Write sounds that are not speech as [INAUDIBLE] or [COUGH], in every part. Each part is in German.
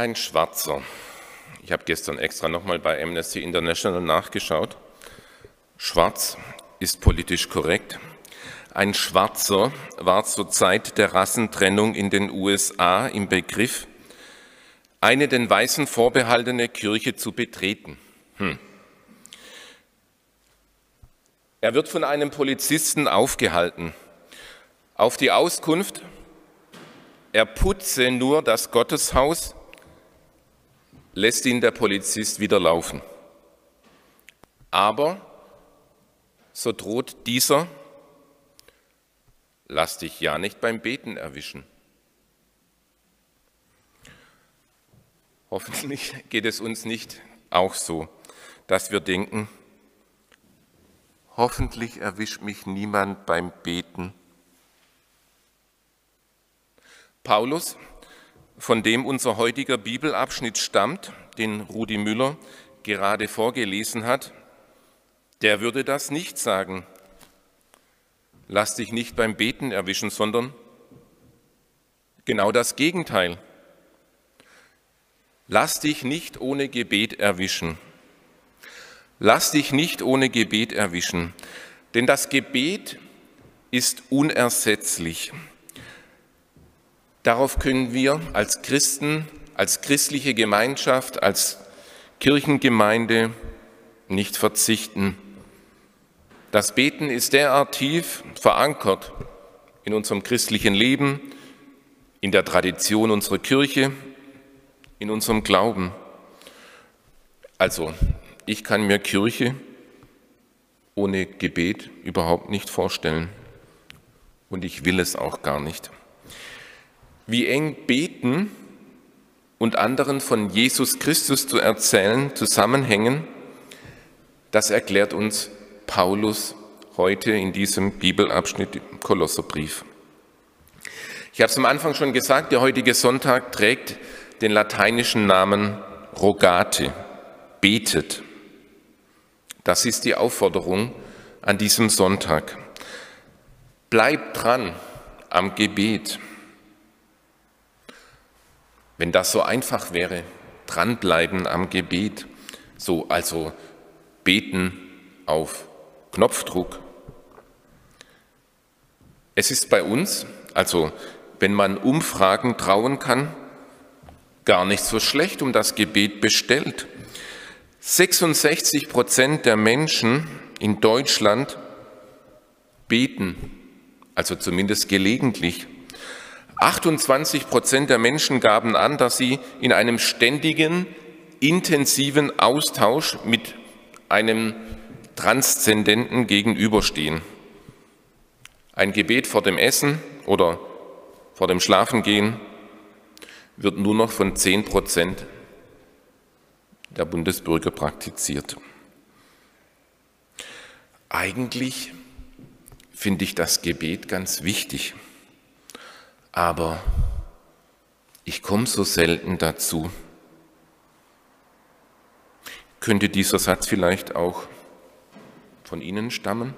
Ein Schwarzer. Ich habe gestern extra nochmal bei Amnesty International nachgeschaut. Schwarz ist politisch korrekt. Ein Schwarzer war zur Zeit der Rassentrennung in den USA im Begriff, eine den Weißen vorbehaltene Kirche zu betreten. Hm. Er wird von einem Polizisten aufgehalten. Auf die Auskunft, er putze nur das Gotteshaus lässt ihn der Polizist wieder laufen. Aber, so droht dieser, lass dich ja nicht beim Beten erwischen. Hoffentlich geht es uns nicht auch so, dass wir denken, hoffentlich erwischt mich niemand beim Beten. Paulus von dem unser heutiger Bibelabschnitt stammt, den Rudi Müller gerade vorgelesen hat, der würde das nicht sagen. Lass dich nicht beim Beten erwischen, sondern genau das Gegenteil. Lass dich nicht ohne Gebet erwischen. Lass dich nicht ohne Gebet erwischen, denn das Gebet ist unersetzlich. Darauf können wir als Christen, als christliche Gemeinschaft, als Kirchengemeinde nicht verzichten. Das Beten ist derart tief verankert in unserem christlichen Leben, in der Tradition unserer Kirche, in unserem Glauben. Also, ich kann mir Kirche ohne Gebet überhaupt nicht vorstellen und ich will es auch gar nicht. Wie eng Beten und anderen von Jesus Christus zu erzählen zusammenhängen, das erklärt uns Paulus heute in diesem Bibelabschnitt im Kolosserbrief. Ich habe es am Anfang schon gesagt, der heutige Sonntag trägt den lateinischen Namen Rogate, betet. Das ist die Aufforderung an diesem Sonntag. Bleibt dran am Gebet. Wenn das so einfach wäre, dranbleiben am Gebet, so also beten auf Knopfdruck. Es ist bei uns, also wenn man Umfragen trauen kann, gar nicht so schlecht um das Gebet bestellt. 66 Prozent der Menschen in Deutschland beten, also zumindest gelegentlich. 28 Prozent der Menschen gaben an, dass sie in einem ständigen, intensiven Austausch mit einem Transzendenten gegenüberstehen. Ein Gebet vor dem Essen oder vor dem Schlafengehen wird nur noch von 10 Prozent der Bundesbürger praktiziert. Eigentlich finde ich das Gebet ganz wichtig aber ich komme so selten dazu. Könnte dieser Satz vielleicht auch von Ihnen stammen?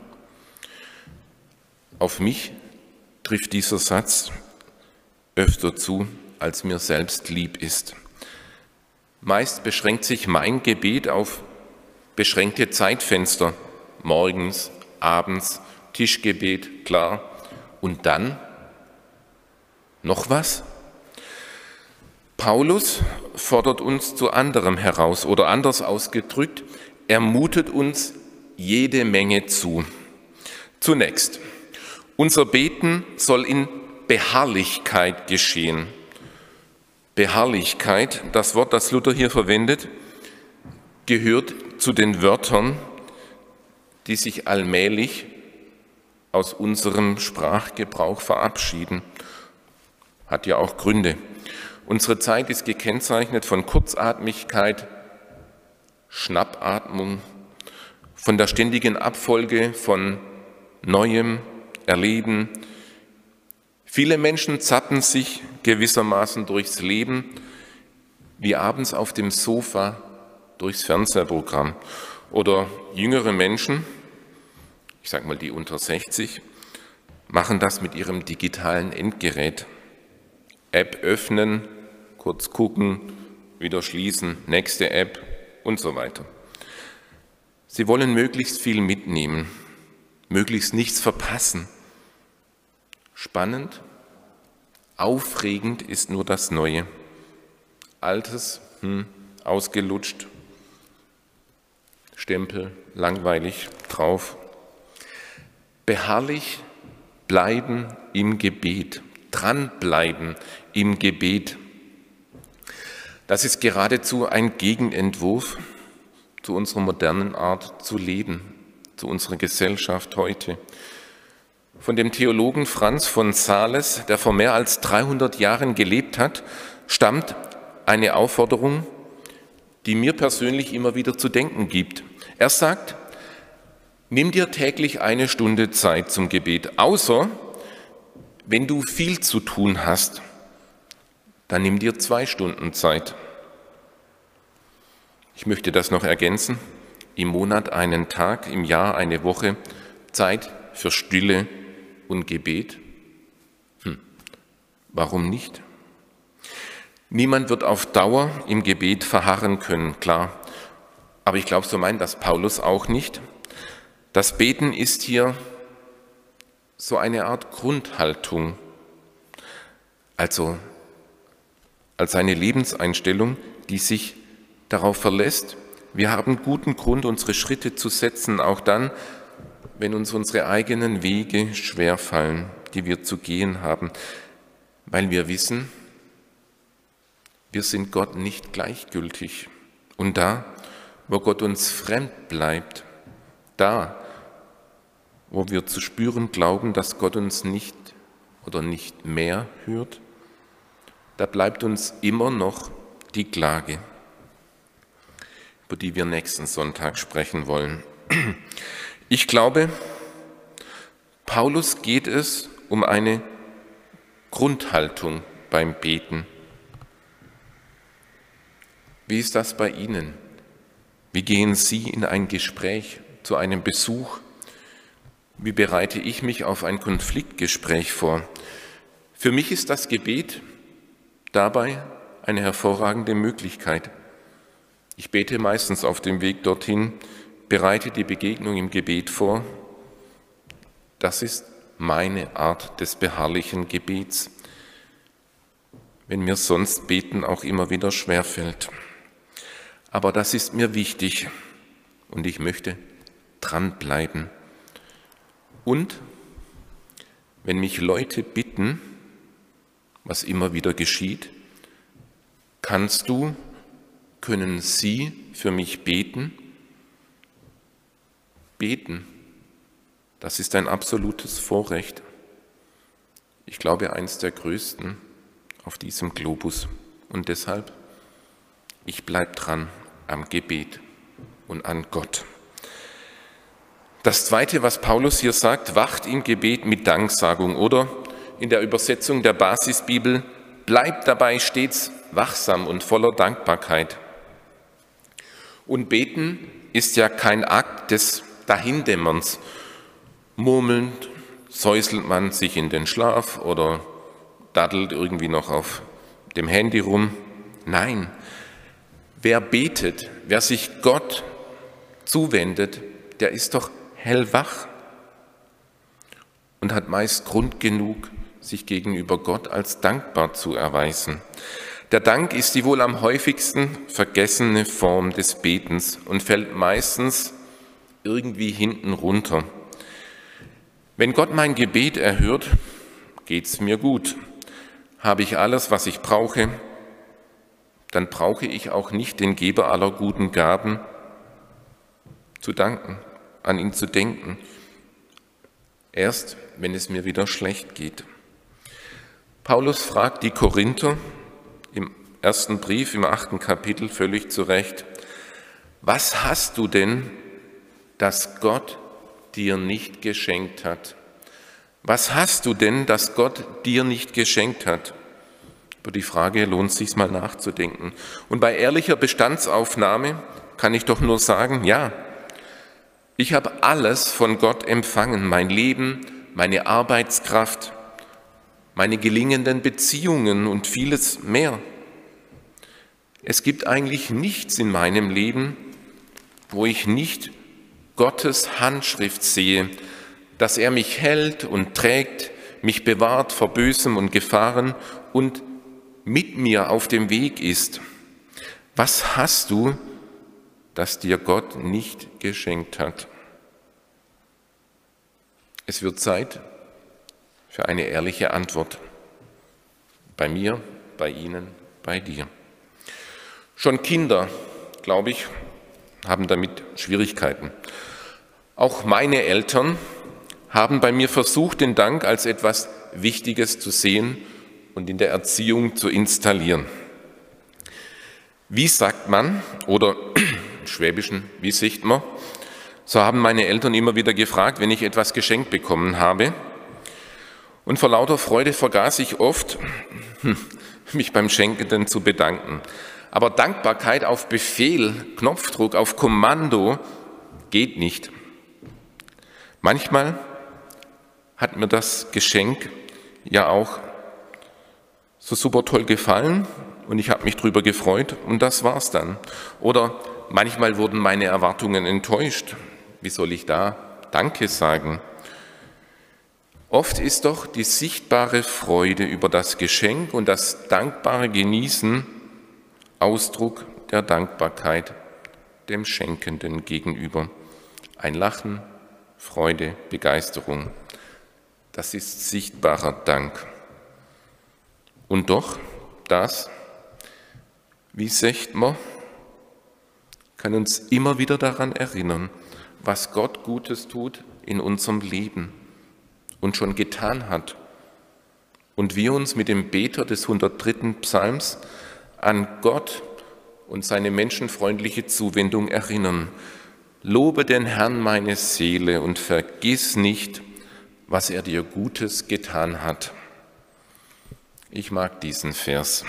Auf mich trifft dieser Satz öfter zu, als mir selbst lieb ist. Meist beschränkt sich mein Gebet auf beschränkte Zeitfenster, morgens, abends, Tischgebet, klar, und dann noch was? Paulus fordert uns zu anderem heraus oder anders ausgedrückt, er mutet uns jede Menge zu. Zunächst, unser Beten soll in Beharrlichkeit geschehen. Beharrlichkeit, das Wort, das Luther hier verwendet, gehört zu den Wörtern, die sich allmählich aus unserem Sprachgebrauch verabschieden hat ja auch Gründe. Unsere Zeit ist gekennzeichnet von Kurzatmigkeit, Schnappatmung, von der ständigen Abfolge von Neuem, Erleben. Viele Menschen zappen sich gewissermaßen durchs Leben, wie abends auf dem Sofa durchs Fernsehprogramm. Oder jüngere Menschen, ich sage mal die unter 60, machen das mit ihrem digitalen Endgerät. App öffnen, kurz gucken, wieder schließen, nächste App und so weiter. Sie wollen möglichst viel mitnehmen, möglichst nichts verpassen. Spannend, aufregend ist nur das Neue. Altes, hm, ausgelutscht, Stempel, langweilig drauf. Beharrlich bleiben im Gebet, dranbleiben im Gebet. Das ist geradezu ein Gegenentwurf zu unserer modernen Art zu leben, zu unserer Gesellschaft heute. Von dem Theologen Franz von Sales, der vor mehr als 300 Jahren gelebt hat, stammt eine Aufforderung, die mir persönlich immer wieder zu denken gibt. Er sagt, nimm dir täglich eine Stunde Zeit zum Gebet, außer wenn du viel zu tun hast, dann nimm dir zwei Stunden Zeit. Ich möchte das noch ergänzen. Im Monat einen Tag, im Jahr eine Woche Zeit für Stille und Gebet. Hm. Warum nicht? Niemand wird auf Dauer im Gebet verharren können, klar. Aber ich glaube, so meint das Paulus auch nicht. Das Beten ist hier so eine Art Grundhaltung, also als eine Lebenseinstellung, die sich darauf verlässt, wir haben guten Grund, unsere Schritte zu setzen, auch dann, wenn uns unsere eigenen Wege schwerfallen, die wir zu gehen haben, weil wir wissen, wir sind Gott nicht gleichgültig. Und da, wo Gott uns fremd bleibt, da, wo wir zu spüren glauben, dass Gott uns nicht oder nicht mehr hört, da bleibt uns immer noch die Klage, über die wir nächsten Sonntag sprechen wollen. Ich glaube, Paulus geht es um eine Grundhaltung beim Beten. Wie ist das bei Ihnen? Wie gehen Sie in ein Gespräch, zu einem Besuch? Wie bereite ich mich auf ein Konfliktgespräch vor? Für mich ist das Gebet dabei eine hervorragende Möglichkeit. Ich bete meistens auf dem Weg dorthin, bereite die Begegnung im Gebet vor. Das ist meine Art des beharrlichen Gebets, wenn mir sonst Beten auch immer wieder schwerfällt. Aber das ist mir wichtig und ich möchte dranbleiben. Und wenn mich Leute bitten, was immer wieder geschieht, kannst du, können sie für mich beten? Beten, das ist ein absolutes Vorrecht. Ich glaube, eins der größten auf diesem Globus. Und deshalb, ich bleibe dran am Gebet und an Gott. Das Zweite, was Paulus hier sagt, wacht im Gebet mit Danksagung oder in der Übersetzung der Basisbibel, bleibt dabei stets wachsam und voller Dankbarkeit. Und beten ist ja kein Akt des Dahindämmerns. Murmelnd säuselt man sich in den Schlaf oder daddelt irgendwie noch auf dem Handy rum. Nein, Wer betet, wer sich Gott zuwendet, der ist doch hellwach und hat meist Grund genug, sich gegenüber Gott als dankbar zu erweisen. Der Dank ist die wohl am häufigsten vergessene Form des Betens und fällt meistens irgendwie hinten runter. Wenn Gott mein Gebet erhört, geht's mir gut. Habe ich alles, was ich brauche, dann brauche ich auch nicht den Geber aller guten Gaben zu danken, an ihn zu denken, erst wenn es mir wieder schlecht geht. Paulus fragt die Korinther im ersten Brief, im achten Kapitel völlig zu Recht, was hast du denn, das Gott dir nicht geschenkt hat? Was hast du denn, das Gott dir nicht geschenkt hat? Über die Frage lohnt es sich mal nachzudenken. Und bei ehrlicher Bestandsaufnahme kann ich doch nur sagen, ja, ich habe alles von Gott empfangen, mein Leben, meine Arbeitskraft, meine gelingenden Beziehungen und vieles mehr. Es gibt eigentlich nichts in meinem Leben, wo ich nicht Gottes Handschrift sehe, dass er mich hält und trägt, mich bewahrt vor Bösem und Gefahren und mit mir auf dem Weg ist. Was hast du, das dir Gott nicht geschenkt hat? Es wird Zeit für eine ehrliche Antwort. Bei mir, bei Ihnen, bei dir. Schon Kinder, glaube ich, haben damit Schwierigkeiten. Auch meine Eltern haben bei mir versucht, den Dank als etwas Wichtiges zu sehen und in der Erziehung zu installieren. Wie sagt man, oder [CLEARS THROAT] im Schwäbischen, wie sicht man, so haben meine Eltern immer wieder gefragt, wenn ich etwas geschenkt bekommen habe. Und vor lauter Freude vergaß ich oft, mich beim Schenkenden zu bedanken. Aber Dankbarkeit auf Befehl, Knopfdruck, auf Kommando geht nicht. Manchmal hat mir das Geschenk ja auch so super toll gefallen und ich habe mich drüber gefreut und das war's dann. Oder manchmal wurden meine Erwartungen enttäuscht. Wie soll ich da Danke sagen? Oft ist doch die sichtbare Freude über das Geschenk und das dankbare Genießen Ausdruck der Dankbarkeit dem Schenkenden gegenüber. Ein Lachen, Freude, Begeisterung. Das ist sichtbarer Dank. Und doch, das, wie sagt man, kann uns immer wieder daran erinnern, was Gott Gutes tut in unserem Leben und schon getan hat. Und wir uns mit dem Beter des 103. Psalms an Gott und seine menschenfreundliche Zuwendung erinnern. Lobe den Herrn meine Seele und vergiss nicht, was er dir Gutes getan hat. Ich mag diesen Vers.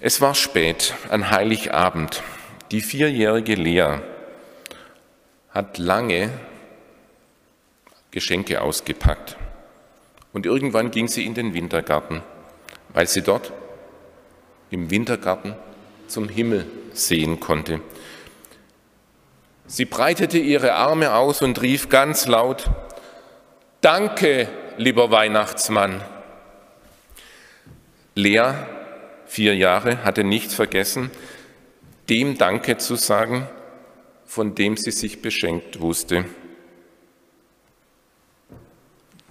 Es war spät, an Heiligabend. Die vierjährige Lea hat lange Geschenke ausgepackt. Und irgendwann ging sie in den Wintergarten, weil sie dort im Wintergarten zum Himmel sehen konnte. Sie breitete ihre Arme aus und rief ganz laut, Danke, lieber Weihnachtsmann. Lea, vier Jahre, hatte nicht vergessen, dem Danke zu sagen, von dem sie sich beschenkt wusste.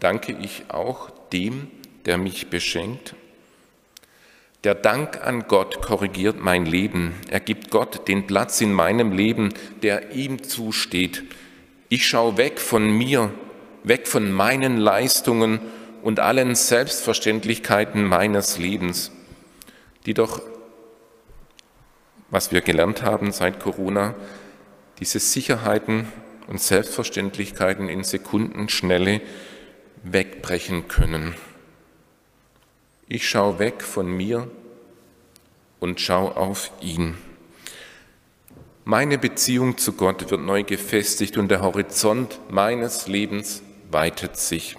Danke ich auch dem, der mich beschenkt? Der Dank an Gott korrigiert mein Leben. Er gibt Gott den Platz in meinem Leben, der ihm zusteht. Ich schaue weg von mir, weg von meinen Leistungen und allen Selbstverständlichkeiten meines Lebens, die doch, was wir gelernt haben seit Corona, diese Sicherheiten und Selbstverständlichkeiten in Sekundenschnelle wegbrechen können. Ich schaue weg von mir und schaue auf ihn. Meine Beziehung zu Gott wird neu gefestigt und der Horizont meines Lebens weitet sich.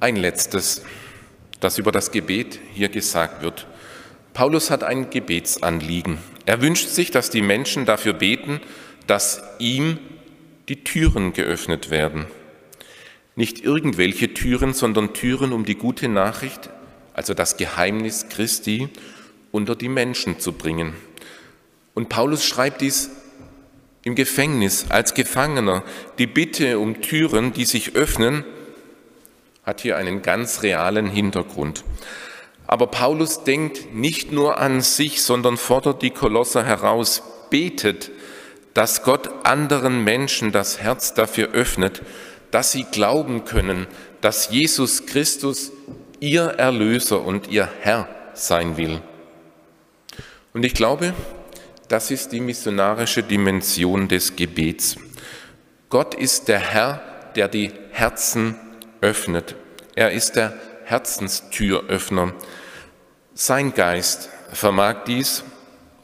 Ein letztes, das über das Gebet hier gesagt wird. Paulus hat ein Gebetsanliegen. Er wünscht sich, dass die Menschen dafür beten, dass ihm die Türen geöffnet werden. Nicht irgendwelche Türen, sondern Türen, um die gute Nachricht, also das Geheimnis Christi, unter die Menschen zu bringen. Und Paulus schreibt dies im Gefängnis als Gefangener. Die Bitte um Türen, die sich öffnen, hat hier einen ganz realen Hintergrund. Aber Paulus denkt nicht nur an sich, sondern fordert die Kolosser heraus, betet, dass Gott anderen Menschen das Herz dafür öffnet, dass sie glauben können, dass Jesus Christus ihr Erlöser und ihr Herr sein will. Und ich glaube, das ist die missionarische Dimension des Gebets. Gott ist der Herr, der die Herzen öffnet. Er ist der Herzenstüröffner. Sein Geist vermag dies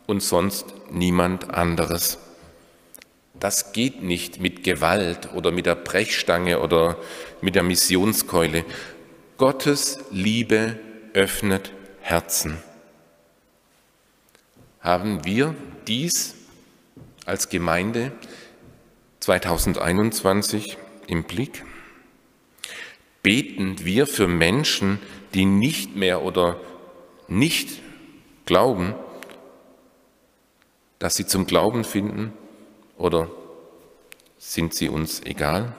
und sonst niemand anderes. Das geht nicht mit Gewalt oder mit der Brechstange oder mit der Missionskeule. Gottes Liebe öffnet Herzen. Haben wir dies als Gemeinde 2021 im Blick? Beten wir für Menschen, die nicht mehr oder nicht glauben, dass sie zum Glauben finden oder sind sie uns egal?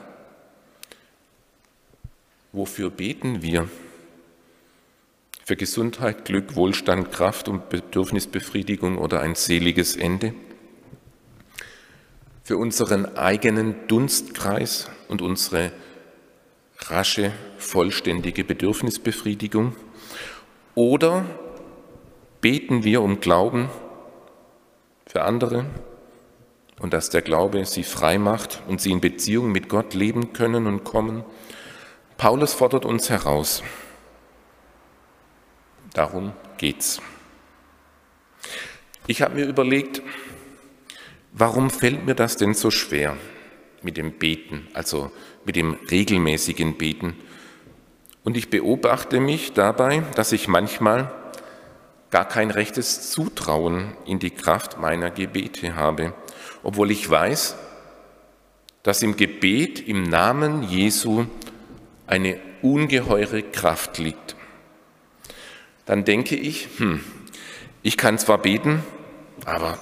Wofür beten wir? Für Gesundheit, Glück, Wohlstand, Kraft und Bedürfnisbefriedigung oder ein seliges Ende? Für unseren eigenen Dunstkreis und unsere rasche, vollständige Bedürfnisbefriedigung? Oder beten wir um Glauben für andere und dass der Glaube sie frei macht und sie in Beziehung mit Gott leben können und kommen? Paulus fordert uns heraus. Darum geht's. Ich habe mir überlegt, warum fällt mir das denn so schwer mit dem Beten, also mit dem regelmäßigen Beten? Und ich beobachte mich dabei, dass ich manchmal gar kein rechtes Zutrauen in die Kraft meiner Gebete habe, obwohl ich weiß, dass im Gebet im Namen Jesu eine ungeheure Kraft liegt dann denke ich, hm, ich kann zwar beten, aber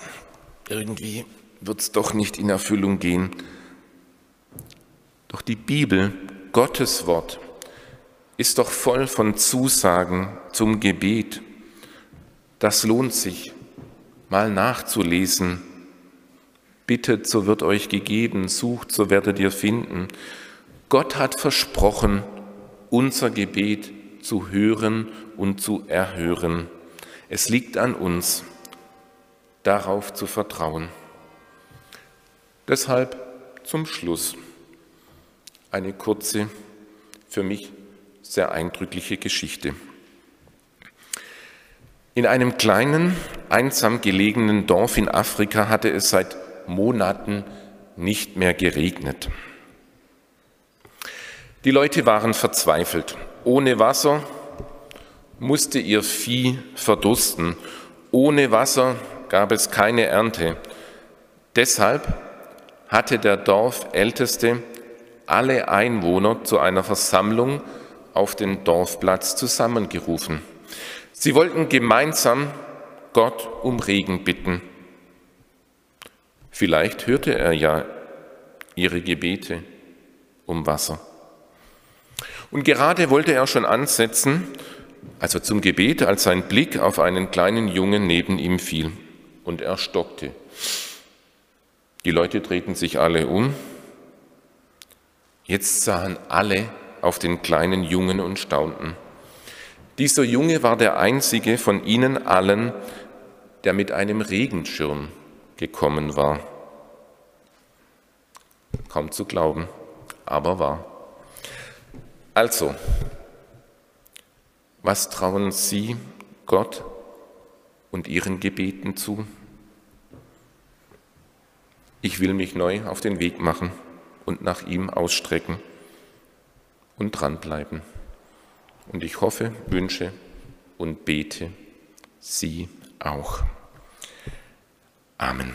irgendwie wird es doch nicht in Erfüllung gehen. Doch die Bibel, Gottes Wort, ist doch voll von Zusagen zum Gebet. Das lohnt sich, mal nachzulesen. Bittet, so wird euch gegeben, sucht, so werdet ihr finden. Gott hat versprochen, unser Gebet zu hören und zu erhören. Es liegt an uns, darauf zu vertrauen. Deshalb zum Schluss eine kurze, für mich sehr eindrückliche Geschichte. In einem kleinen, einsam gelegenen Dorf in Afrika hatte es seit Monaten nicht mehr geregnet. Die Leute waren verzweifelt ohne Wasser musste ihr Vieh verdursten. Ohne Wasser gab es keine Ernte. Deshalb hatte der Dorfälteste alle Einwohner zu einer Versammlung auf den Dorfplatz zusammengerufen. Sie wollten gemeinsam Gott um Regen bitten. Vielleicht hörte er ja ihre Gebete um Wasser. Und gerade wollte er schon ansetzen, also zum Gebet, als sein Blick auf einen kleinen Jungen neben ihm fiel und er stockte. Die Leute drehten sich alle um. Jetzt sahen alle auf den kleinen Jungen und staunten. Dieser Junge war der einzige von ihnen allen, der mit einem Regenschirm gekommen war. Kaum zu glauben, aber wahr. Also, was trauen Sie Gott und Ihren Gebeten zu? Ich will mich neu auf den Weg machen und nach ihm ausstrecken und dranbleiben. Und ich hoffe, wünsche und bete Sie auch. Amen.